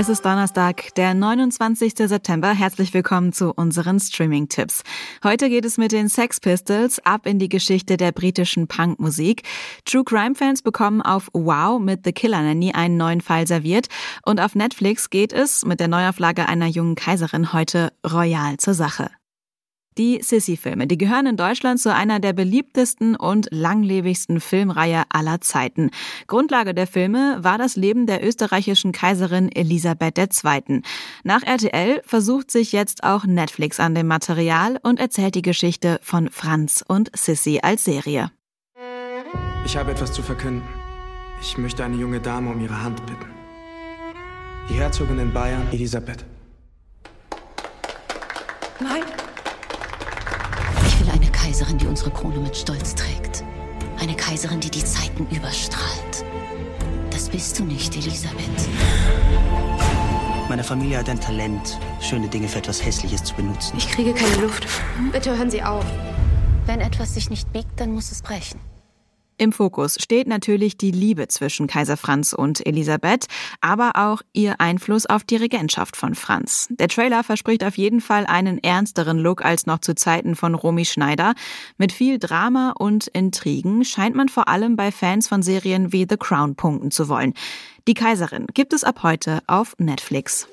Es ist Donnerstag, der 29. September. Herzlich willkommen zu unseren Streaming-Tipps. Heute geht es mit den Sex Pistols ab in die Geschichte der britischen Punkmusik. True Crime-Fans bekommen auf Wow mit The Killer Nanny einen neuen Fall serviert. Und auf Netflix geht es mit der Neuauflage einer jungen Kaiserin heute royal zur Sache. Die Sissy-Filme, die gehören in Deutschland zu einer der beliebtesten und langlebigsten Filmreihe aller Zeiten. Grundlage der Filme war das Leben der österreichischen Kaiserin Elisabeth II. Nach RTL versucht sich jetzt auch Netflix an dem Material und erzählt die Geschichte von Franz und Sissy als Serie. Ich habe etwas zu verkünden. Ich möchte eine junge Dame um ihre Hand bitten. Die Herzogin in Bayern, Elisabeth. Nein. Kaiserin, die unsere Krone mit Stolz trägt. Eine Kaiserin, die die Zeiten überstrahlt. Das bist du nicht, Elisabeth. Meine Familie hat ein Talent, schöne Dinge für etwas Hässliches zu benutzen. Ich kriege keine Luft. Bitte hören Sie auf. Wenn etwas sich nicht biegt, dann muss es brechen. Im Fokus steht natürlich die Liebe zwischen Kaiser Franz und Elisabeth, aber auch ihr Einfluss auf die Regentschaft von Franz. Der Trailer verspricht auf jeden Fall einen ernsteren Look als noch zu Zeiten von Romy Schneider. Mit viel Drama und Intrigen scheint man vor allem bei Fans von Serien wie The Crown punkten zu wollen. Die Kaiserin gibt es ab heute auf Netflix.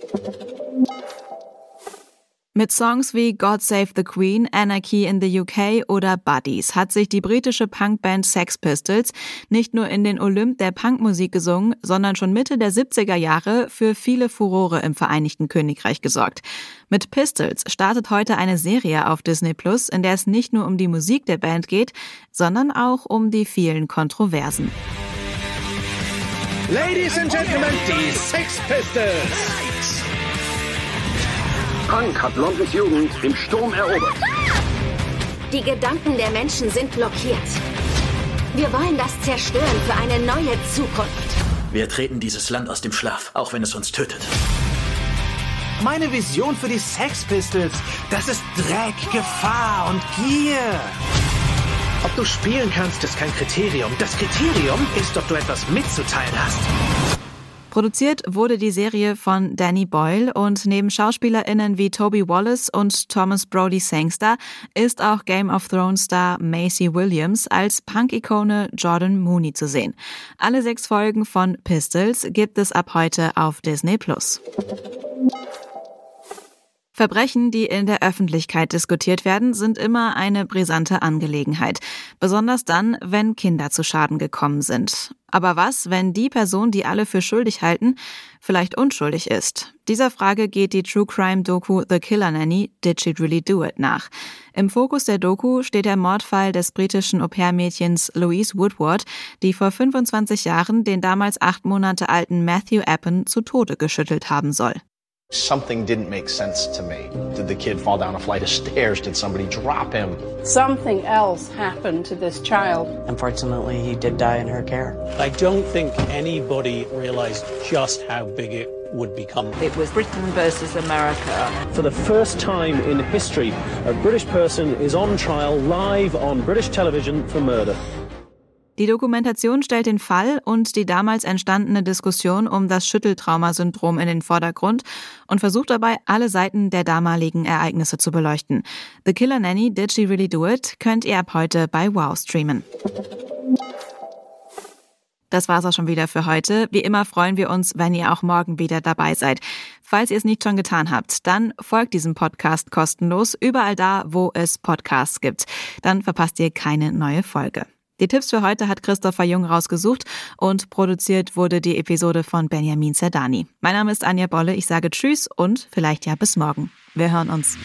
Mit Songs wie God Save the Queen, Anarchy in the UK oder Buddies hat sich die britische Punkband Sex Pistols nicht nur in den Olymp der Punkmusik gesungen, sondern schon Mitte der 70er Jahre für viele Furore im Vereinigten Königreich gesorgt. Mit Pistols startet heute eine Serie auf Disney Plus, in der es nicht nur um die Musik der Band geht, sondern auch um die vielen Kontroversen. Ladies and Gentlemen, die Sex Pistols! Punk hat Londres Jugend im Sturm erobert. Die Gedanken der Menschen sind blockiert. Wir wollen das zerstören für eine neue Zukunft. Wir treten dieses Land aus dem Schlaf, auch wenn es uns tötet. Meine Vision für die Sex Pistols, das ist Dreck, Gefahr und Gier. Ob du spielen kannst, ist kein Kriterium. Das Kriterium ist, ob du etwas mitzuteilen hast. Produziert wurde die Serie von Danny Boyle und neben SchauspielerInnen wie Toby Wallace und Thomas Brody Sangster ist auch Game of Thrones Star Macy Williams als Punk-Ikone Jordan Mooney zu sehen. Alle sechs Folgen von Pistols gibt es ab heute auf Disney Plus. Verbrechen, die in der Öffentlichkeit diskutiert werden, sind immer eine brisante Angelegenheit. Besonders dann, wenn Kinder zu Schaden gekommen sind. Aber was, wenn die Person, die alle für schuldig halten, vielleicht unschuldig ist? Dieser Frage geht die True Crime Doku The Killer Nanny Did She Really Do It nach. Im Fokus der Doku steht der Mordfall des britischen Au-pair-Mädchens Louise Woodward, die vor 25 Jahren den damals acht Monate alten Matthew Appen zu Tode geschüttelt haben soll. Something didn't make sense to me. Did the kid fall down a flight of stairs? Did somebody drop him? Something else happened to this child. Unfortunately, he did die in her care. I don't think anybody realized just how big it would become. It was Britain versus America. For the first time in history, a British person is on trial live on British television for murder. Die Dokumentation stellt den Fall und die damals entstandene Diskussion um das Schütteltraumasyndrom in den Vordergrund und versucht dabei, alle Seiten der damaligen Ereignisse zu beleuchten. The Killer Nanny Did She Really Do It könnt ihr ab heute bei Wow streamen. Das war's auch schon wieder für heute. Wie immer freuen wir uns, wenn ihr auch morgen wieder dabei seid. Falls ihr es nicht schon getan habt, dann folgt diesem Podcast kostenlos überall da, wo es Podcasts gibt. Dann verpasst ihr keine neue Folge. Die Tipps für heute hat Christopher Jung rausgesucht und produziert wurde die Episode von Benjamin Zerdani. Mein Name ist Anja Bolle, ich sage Tschüss und vielleicht ja bis morgen. Wir hören uns.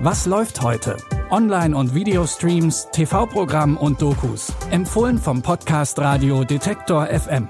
Was läuft heute? Online- und Videostreams, TV-Programm und Dokus. Empfohlen vom Podcast Radio Detektor FM.